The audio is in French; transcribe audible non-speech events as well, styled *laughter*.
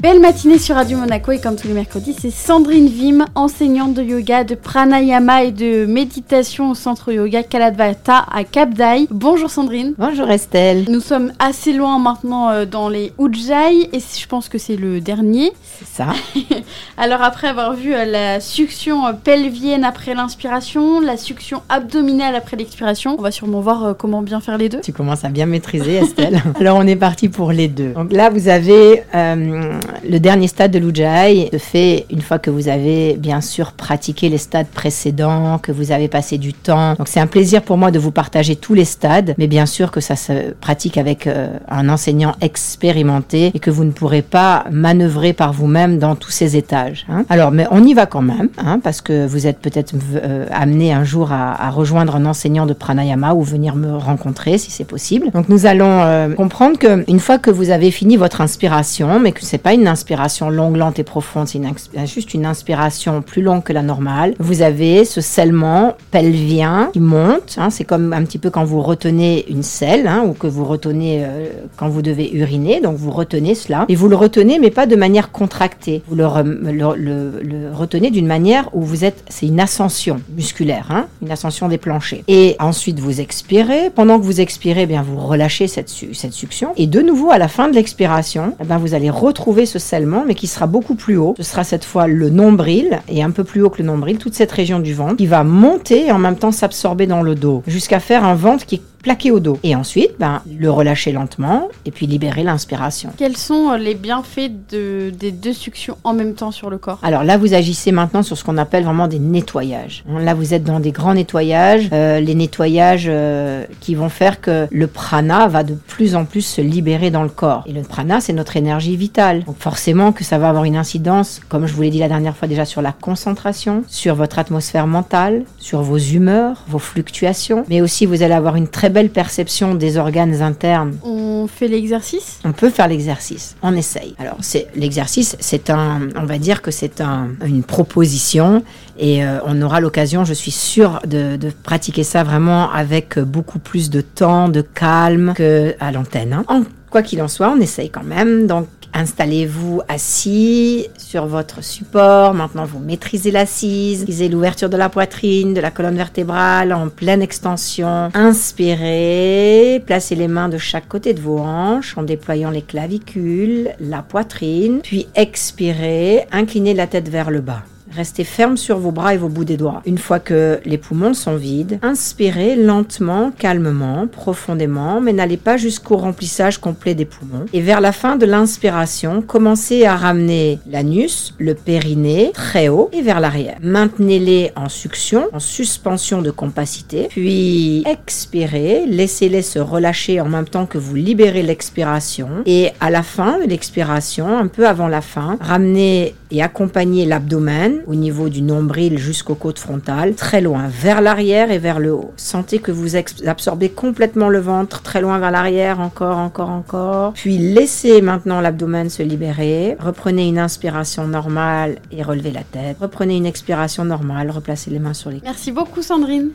Belle matinée sur Radio Monaco et comme tous les mercredis, c'est Sandrine Vim, enseignante de yoga, de pranayama et de méditation au centre yoga Kaladvata à Cap d'Aï. Bonjour Sandrine. Bonjour Estelle. Nous sommes assez loin maintenant euh, dans les Ujjayi et je pense que c'est le dernier. C'est ça. *laughs* Alors après avoir vu euh, la succion euh, pelvienne après l'inspiration, la succion abdominale après l'expiration, on va sûrement voir comment bien faire les deux. Tu commences à bien maîtriser Estelle. *laughs* Alors on est parti pour les deux. Donc là vous avez le dernier stade de l'Ujjayi se fait une fois que vous avez bien sûr pratiqué les stades précédents, que vous avez passé du temps. Donc c'est un plaisir pour moi de vous partager tous les stades, mais bien sûr que ça se pratique avec euh, un enseignant expérimenté et que vous ne pourrez pas manœuvrer par vous-même dans tous ces étages. Hein. Alors, mais on y va quand même, hein, parce que vous êtes peut-être euh, amené un jour à, rejoindre un enseignant de pranayama ou venir me rencontrer si c'est possible. Donc nous allons euh, comprendre que une fois que vous avez fini votre inspiration, mais que c'est pas une inspiration longue, lente et profonde, c'est juste une inspiration plus longue que la normale. Vous avez ce scellement pelvien qui monte. Hein, c'est comme un petit peu quand vous retenez une selle hein, ou que vous retenez euh, quand vous devez uriner. Donc vous retenez cela et vous le retenez, mais pas de manière contractée. Vous le, retenez d'une manière où vous êtes, c'est une ascension musculaire, hein, une ascension des planchers. Et ensuite vous expirez. Pendant que vous expirez, eh bien vous relâchez cette, cette succion. Et de nouveau à la fin de l'expiration, eh vous allez retrouver ce scellement, mais qui sera beaucoup plus haut. Ce sera cette fois le nombril, et un peu plus haut que le nombril, toute cette région du ventre, qui va monter et en même temps s'absorber dans le dos, jusqu'à faire un ventre qui plaqué au dos. Et ensuite, ben, le relâcher lentement et puis libérer l'inspiration. Quels sont euh, les bienfaits de, des deux suctions en même temps sur le corps? Alors là, vous agissez maintenant sur ce qu'on appelle vraiment des nettoyages. Hein, là, vous êtes dans des grands nettoyages, euh, les nettoyages euh, qui vont faire que le prana va de plus en plus se libérer dans le corps. Et le prana, c'est notre énergie vitale. Donc forcément que ça va avoir une incidence, comme je vous l'ai dit la dernière fois déjà, sur la concentration, sur votre atmosphère mentale, sur vos humeurs, vos fluctuations, mais aussi vous allez avoir une très belle perception des organes internes. On fait l'exercice? On peut faire l'exercice. On essaye. Alors, c'est l'exercice, c'est un, on va dire que c'est un, une proposition et euh, on aura l'occasion, je suis sûre, de, de, pratiquer ça vraiment avec beaucoup plus de temps, de calme que à l'antenne. Hein. Quoi qu'il en soit, on essaye quand même. Donc, Installez-vous assis sur votre support. Maintenant, vous maîtrisez l'assise. Maîtrisez l'ouverture de la poitrine, de la colonne vertébrale en pleine extension. Inspirez. Placez les mains de chaque côté de vos hanches en déployant les clavicules, la poitrine. Puis expirez. Inclinez la tête vers le bas. Restez ferme sur vos bras et vos bouts des doigts. Une fois que les poumons sont vides, inspirez lentement, calmement, profondément, mais n'allez pas jusqu'au remplissage complet des poumons. Et vers la fin de l'inspiration, commencez à ramener l'anus, le périnée très haut et vers l'arrière. Maintenez-les en succion, en suspension de compacité, puis expirez, laissez-les se relâcher en même temps que vous libérez l'expiration. Et à la fin de l'expiration, un peu avant la fin, ramenez et accompagnez l'abdomen au niveau du nombril jusqu'aux côtes frontales, très loin, vers l'arrière et vers le haut. Sentez que vous absorbez complètement le ventre, très loin vers l'arrière, encore, encore, encore. Puis laissez maintenant l'abdomen se libérer. Reprenez une inspiration normale et relevez la tête. Reprenez une expiration normale, replacez les mains sur les Merci beaucoup Sandrine.